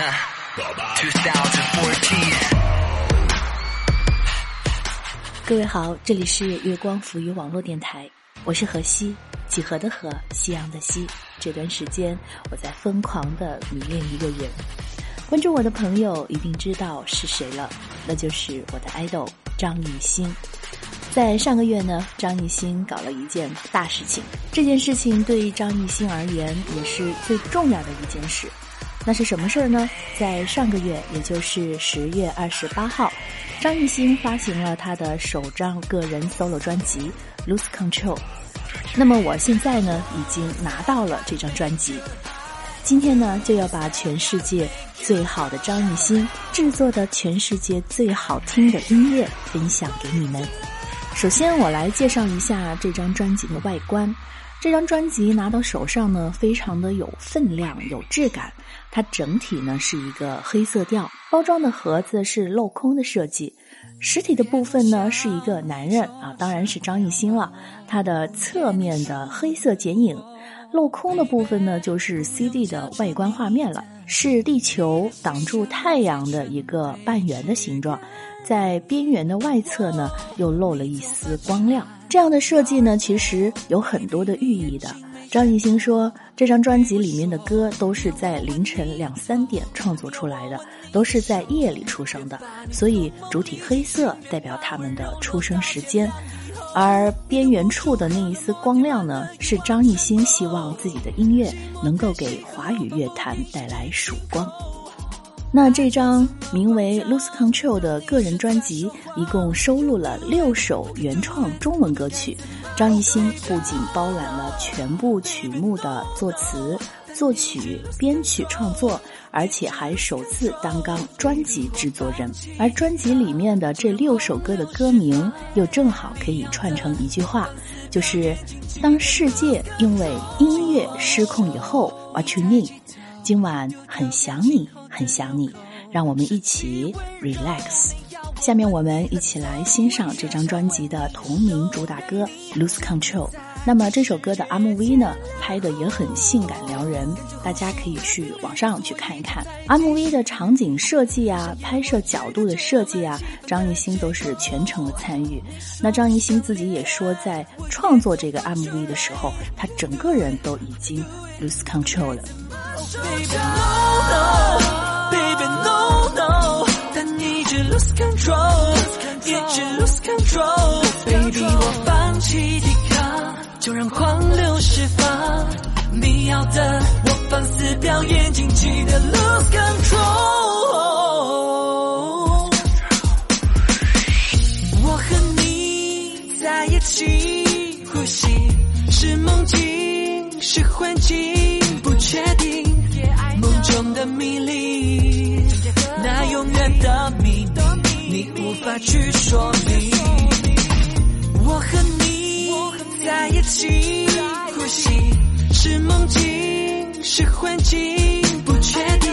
各位好，这里是月光浮语网络电台，我是何西，几何的何，夕阳的西。这段时间我在疯狂的迷恋一个人，关注我的朋友一定知道是谁了，那就是我的爱豆张艺兴。在上个月呢，张艺兴搞了一件大事情，这件事情对于张艺兴而言也是最重要的一件事。那是什么事儿呢？在上个月，也就是十月二十八号，张艺兴发行了他的首张个人 solo 专辑《Lose Control》。那么我现在呢，已经拿到了这张专辑。今天呢，就要把全世界最好的张艺兴制作的全世界最好听的音乐分享给你们。首先，我来介绍一下这张专辑的外观。这张专辑拿到手上呢，非常的有分量、有质感。它整体呢是一个黑色调，包装的盒子是镂空的设计。实体的部分呢是一个男人啊，当然是张艺兴了。它的侧面的黑色剪影，镂空的部分呢就是 CD 的外观画面了，是地球挡住太阳的一个半圆的形状，在边缘的外侧呢又漏了一丝光亮。这样的设计呢，其实有很多的寓意的。张艺兴说，这张专辑里面的歌都是在凌晨两三点创作出来的，都是在夜里出生的，所以主体黑色代表他们的出生时间，而边缘处的那一丝光亮呢，是张艺兴希望自己的音乐能够给华语乐坛带来曙光。那这张名为《Lose Control》的个人专辑，一共收录了六首原创中文歌曲。张艺兴不仅包揽了全部曲目的作词、作曲、编曲创作，而且还首次担纲专辑制作人。而专辑里面的这六首歌的歌名，又正好可以串成一句话，就是“当世界因为音乐失控以后，What you need？今晚很想你。”很想你，让我们一起 relax。下面我们一起来欣赏这张专辑的同名主打歌《Lose Control》。那么这首歌的 MV 呢，拍的也很性感撩人，大家可以去网上去看一看。MV 的场景设计啊，拍摄角度的设计啊，张艺兴都是全程的参与。那张艺兴自己也说，在创作这个 MV 的时候，他整个人都已经 lose control 了。一直 lose control，一直 lose control，baby 我放弃抵抗，就让狂流释放。你要的我放肆表演，尽情的 lose control。我和你在一起呼吸，是梦境，是幻境，不确定，梦中的迷离，那永远的秘密。你无法去说明，我和你在一起呼吸，是梦境，是幻境，不确定。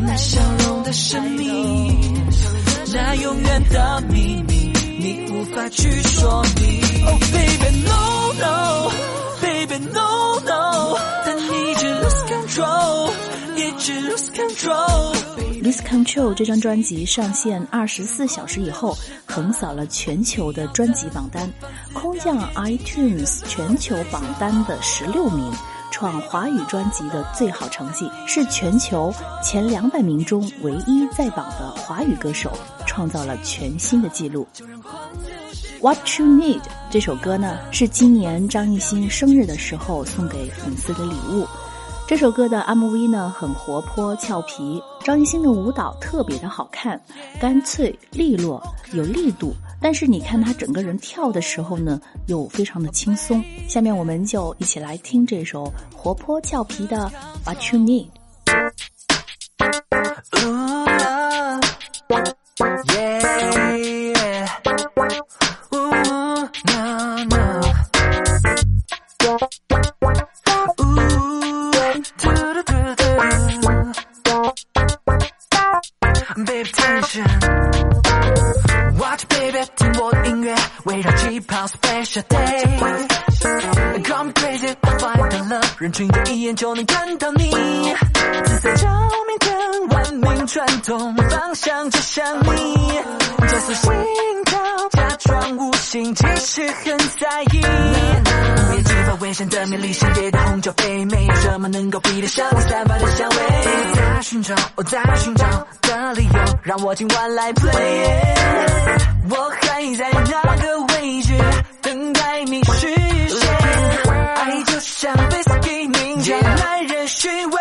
那笑容的生命，那永远的秘密，你无法去说明。Oh baby no no baby no no，但一直 lose control，一直 lose control。Miss Control 这张专辑上线二十四小时以后，横扫了全球的专辑榜单，空降 iTunes 全球榜单的十六名，创华语专辑的最好成绩，是全球前两百名中唯一在榜的华语歌手，创造了全新的纪录。What You Need 这首歌呢，是今年张艺兴生日的时候送给粉丝的礼物。这首歌的 MV 呢很活泼俏皮，张艺兴的舞蹈特别的好看，干脆利落有力度，但是你看他整个人跳的时候呢又非常的轻松。下面我们就一起来听这首活泼俏皮的 What You Need。人群一眼就能看到你。紫色照明灯，万名转动，方向指向你。加速心跳，假装无心，其实很在意。别激发危险的魅力，深夜的红酒杯，没有什么能够比得上你散发的香味。在寻找，我在寻找的理由，让我今晚来 play。我还在那个位置，等待你实现。爱就像 whisky 凝结，耐人寻味。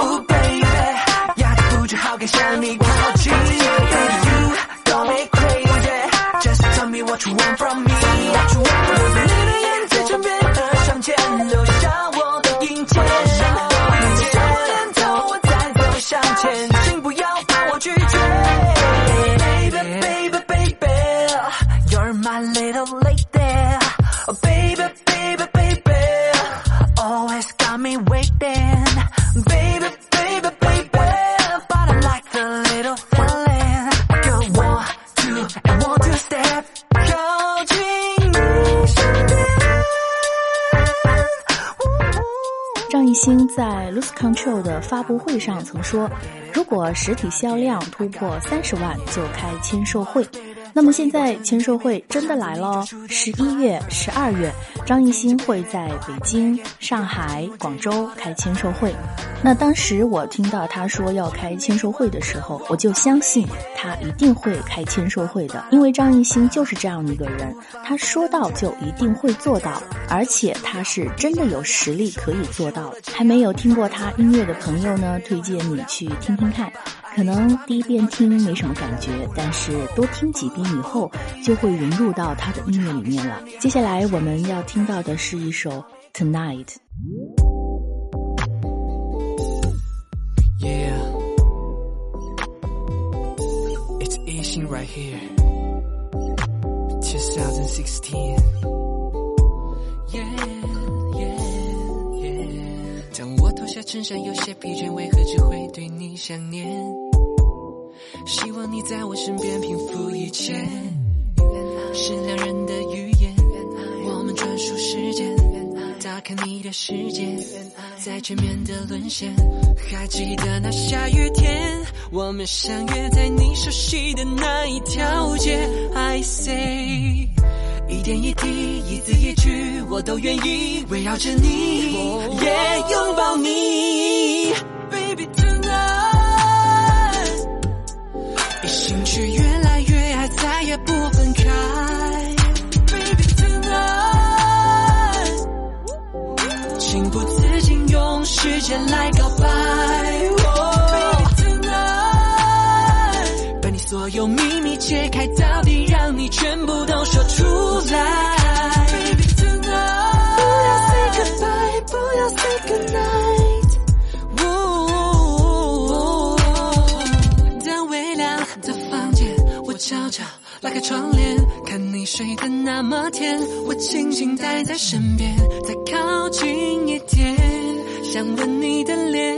呜 baby，压不住好感向你靠近。You don't make crazy，just tell me what you want 在 Lose Control 的发布会上曾说，如果实体销量突破三十万，就开签售会。那么现在签售会真的来了！十一月、十二月，张艺兴会在北京、上海、广州开签售会。那当时我听到他说要开签售会的时候，我就相信他一定会开签售会的，因为张艺兴就是这样一个人，他说到就一定会做到，而且他是真的有实力可以做到。还没有听过他音乐的朋友呢，推荐你去听听看。可能第一遍听没什么感觉，但是多听几遍以后，就会融入到他的音乐里面了。接下来我们要听到的是一首《Tonight》。Yeah, it's Ishin right here. 2016. Yeah, yeah, yeah. 当我脱下衬衫，有些疲倦，为何只会对你想念？希望你在我身边平复一切。是两人的语言，我们专属时间。打开你的世界，在全面的沦陷。还记得那下雨天，我们相约在你熟悉的那一条街。I say，一点一滴，一字一句，我都愿意围绕着你，也拥抱你。先来告白。Baby tonight，把你所有秘密揭开，到底让你全部都说出来。Baby tonight，不要 say goodbye，不要 say goodnight。当微亮的房间，我悄悄拉开窗帘，看你睡得那么甜，我轻轻待在身边，再靠近一点，想吻你的脸，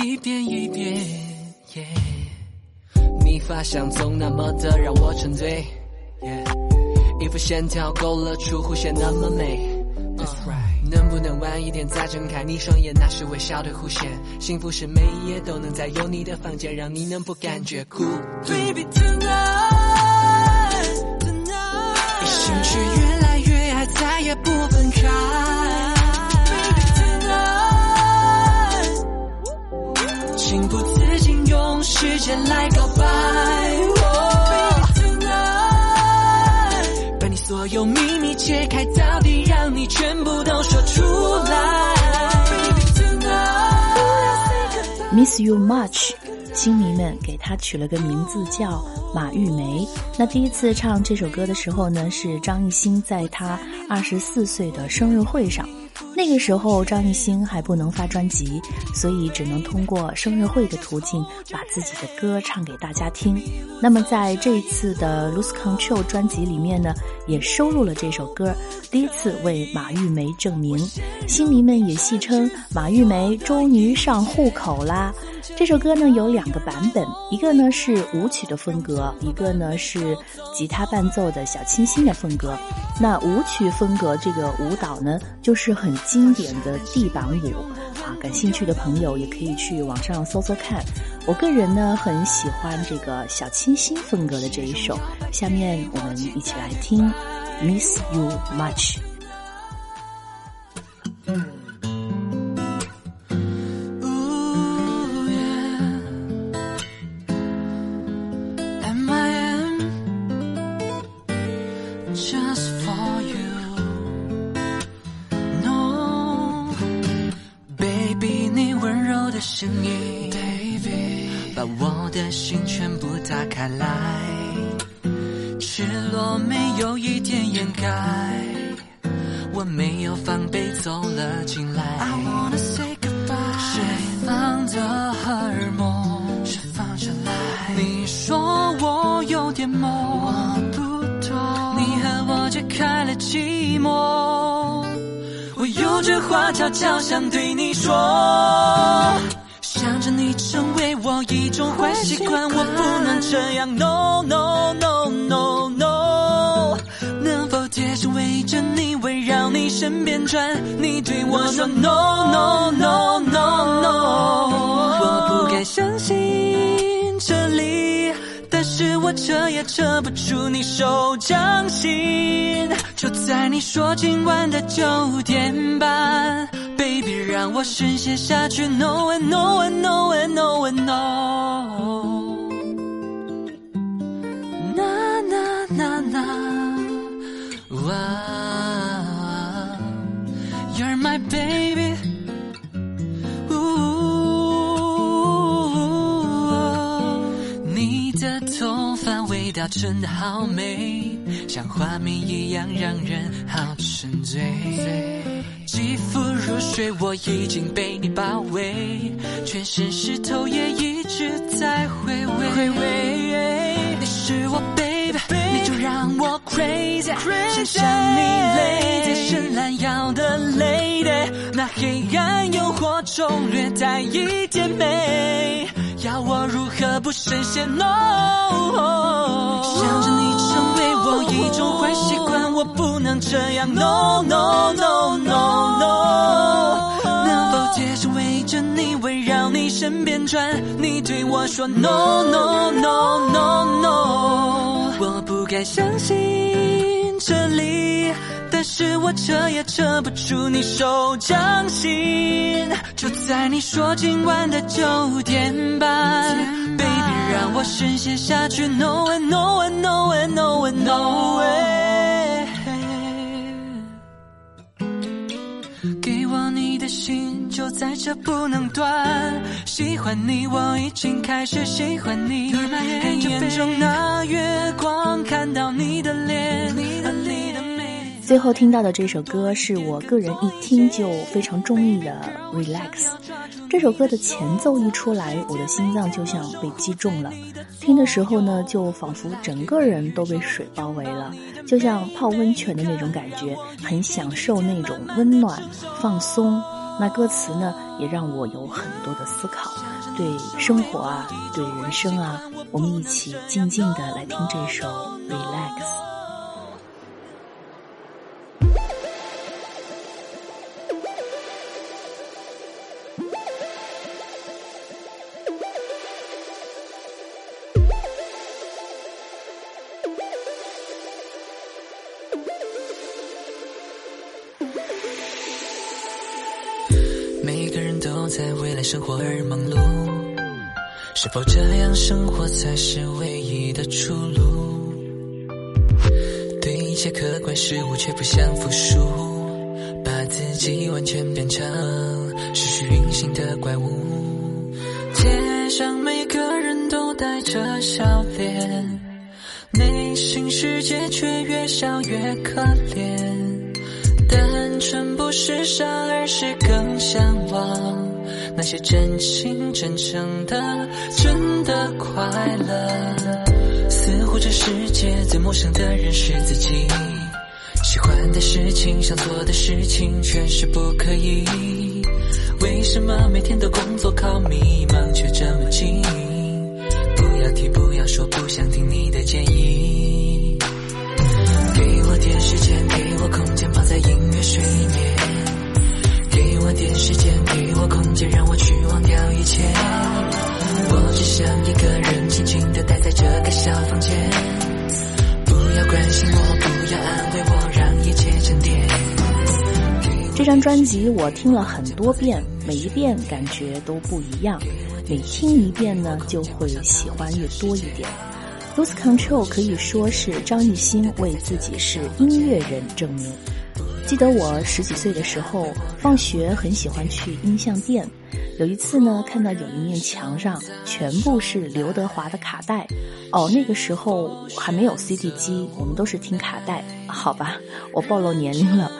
一遍一遍。Yeah 你发香总那么的让我沉醉，yeah 衣服线条勾勒出弧线那么美。That's right，能不能晚一点再睁开你双眼？那是微笑的弧线。幸福是每一夜都能在有你的房间，让你能不感觉孤独。Baby tonight，tonight，一心去越时间来告白。Baby tonight，把你所有秘密揭开，到底让你全部都说出来。Miss You Much，星迷们给她取了个名字叫马玉梅。那第一次唱这首歌的时候呢，是张艺兴在他二十四岁的生日会上。那个时候，张艺兴还不能发专辑，所以只能通过生日会的途径把自己的歌唱给大家听。那么在这一次的《Lose Control》专辑里面呢，也收录了这首歌，第一次为马玉梅证明。星迷们也戏称马玉梅终于上户口啦。这首歌呢有两个版本，一个呢是舞曲的风格，一个呢是吉他伴奏的小清新的风格。那舞曲风格这个舞蹈呢，就是很经典的地板舞啊。感兴趣的朋友也可以去网上搜搜看。我个人呢很喜欢这个小清新风格的这一首。下面我们一起来听《Miss You Much》。悄悄想对你说，想着你成为我一种坏习惯，我不能这样。No no no no no，能否贴身围着你，围绕你身边转？你对我说 No no no no no，我不该相信这里，但是我扯也扯不出你手掌心。就在你说今晚的九点半，Baby，让我深陷下去。No one, no one, no one, no one, no。道真的好美。像画面一样让人好沉醉，肌肤如水，我已经被你包围，全身湿透也一直在回味。你是我 baby，你就让我 crazy，想象你累在深蓝腰的 lady，那黑暗诱惑中略带一点美，要我如何不深陷 no？我不能这样。No no no no no，能否贴身围着你，围绕你身边转？你对我说 No no no no no，我不该相信这里，但是我扯也扯不出你手掌心。就在你说今晚的九点半。baby，让我深陷下去，No way No way No way No way No way。在这不能断。喜欢你，我已经开始喜欢你。黑夜中那月光，看到你的脸。最后听到的这首歌是我个人一听就非常中意的《Relax》。这首歌的前奏一出来，我的心脏就像被击中了。听的时候呢，就仿佛整个人都被水包围了，就像泡温泉的那种感觉，很享受那种温暖、放松。那歌词呢，也让我有很多的思考，对生活啊，对人生啊。我们一起静静的来听这首《Relax》。是否这样生活才是唯一的出路？对一切客观事物却不想服输，把自己完全变成失去运行的怪物。街上每个人都带着笑脸，内心世界却越笑越可怜。单纯不是傻，而是更向往。那些真情真诚的，真的快乐。似乎这世界最陌生的人是自己，喜欢的事情，想做的事情，全是不可以。为什么每天都工作靠迷茫，却这么近？不要提，不要说，不想听你的建议。给我点时间，给我空间，泡在音乐水里面。点时间，给我空间，让我去忘掉一切。我只想一个人静静的待在这个小房间，不要关心我，不要安慰我，让一切沉淀。这张专辑我听了很多遍，每一遍感觉都不一样，每听一遍呢就会喜欢越多一点。Lose Control 可以说是张艺兴为自己是音乐人证明。记得我十几岁的时候，放学很喜欢去音像店。有一次呢，看到有一面墙上全部是刘德华的卡带。哦，那个时候还没有 CD 机，我们都是听卡带。好吧，我暴露年龄了。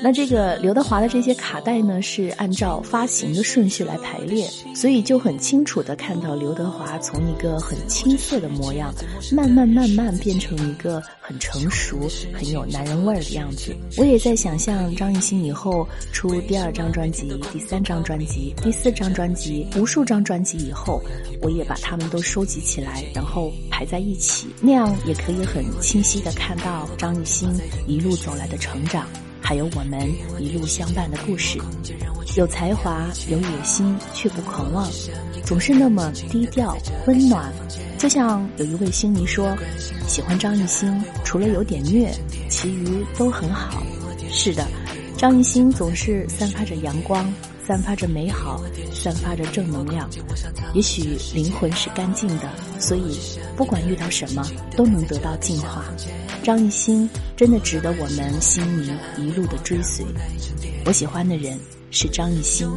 那这个刘德华的这些卡带呢，是按照发行的顺序来排列，所以就很清楚的看到刘德华从一个很青涩的模样，慢慢慢慢变成一个很成熟、很有男人味儿的样子。我也在想象张艺兴以后出第二张专辑、第三张专辑、第四张专辑、无数张专辑以后，我也把他们都收集起来，然后排在一起，那样也可以很清晰的看到张艺兴一路走来的成长。还有我们一路相伴的故事，有才华，有野心，却不狂妄，总是那么低调温暖。就像有一位星迷说，喜欢张艺兴，除了有点虐，其余都很好。是的，张艺兴总是散发着阳光。散发着美好，散发着正能量。也许灵魂是干净的，所以不管遇到什么都能得到净化。张艺兴真的值得我们心迷一路的追随。我喜欢的人是张艺兴。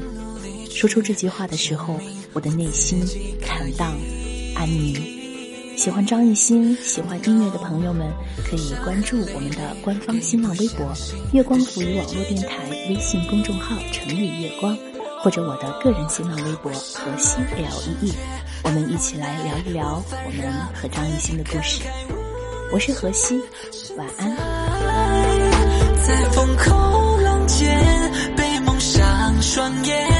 说出这句话的时候，我的内心坦荡安宁。喜欢张艺兴、喜欢音乐的朋友们，可以关注我们的官方新浪微博“月光浮语网络电台”微信公众号“城里月光”，或者我的个人新浪微博“何西 L E E”，我们一起来聊一聊我们和张艺兴的故事。我是何西，晚安。在风口浪尖，被蒙上双眼，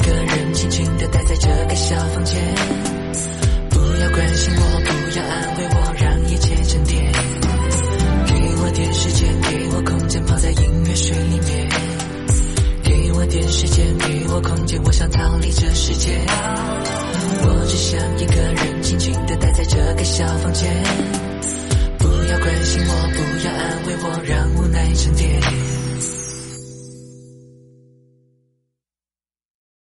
一个人静静的待在这个小房间不要关心我不要安慰我让一切沉淀。给我点时间给我空间泡在音乐水里面给我点时间给我空间我想逃离这世界。我只想一个人静静的待在这个小房间。不要关心我不要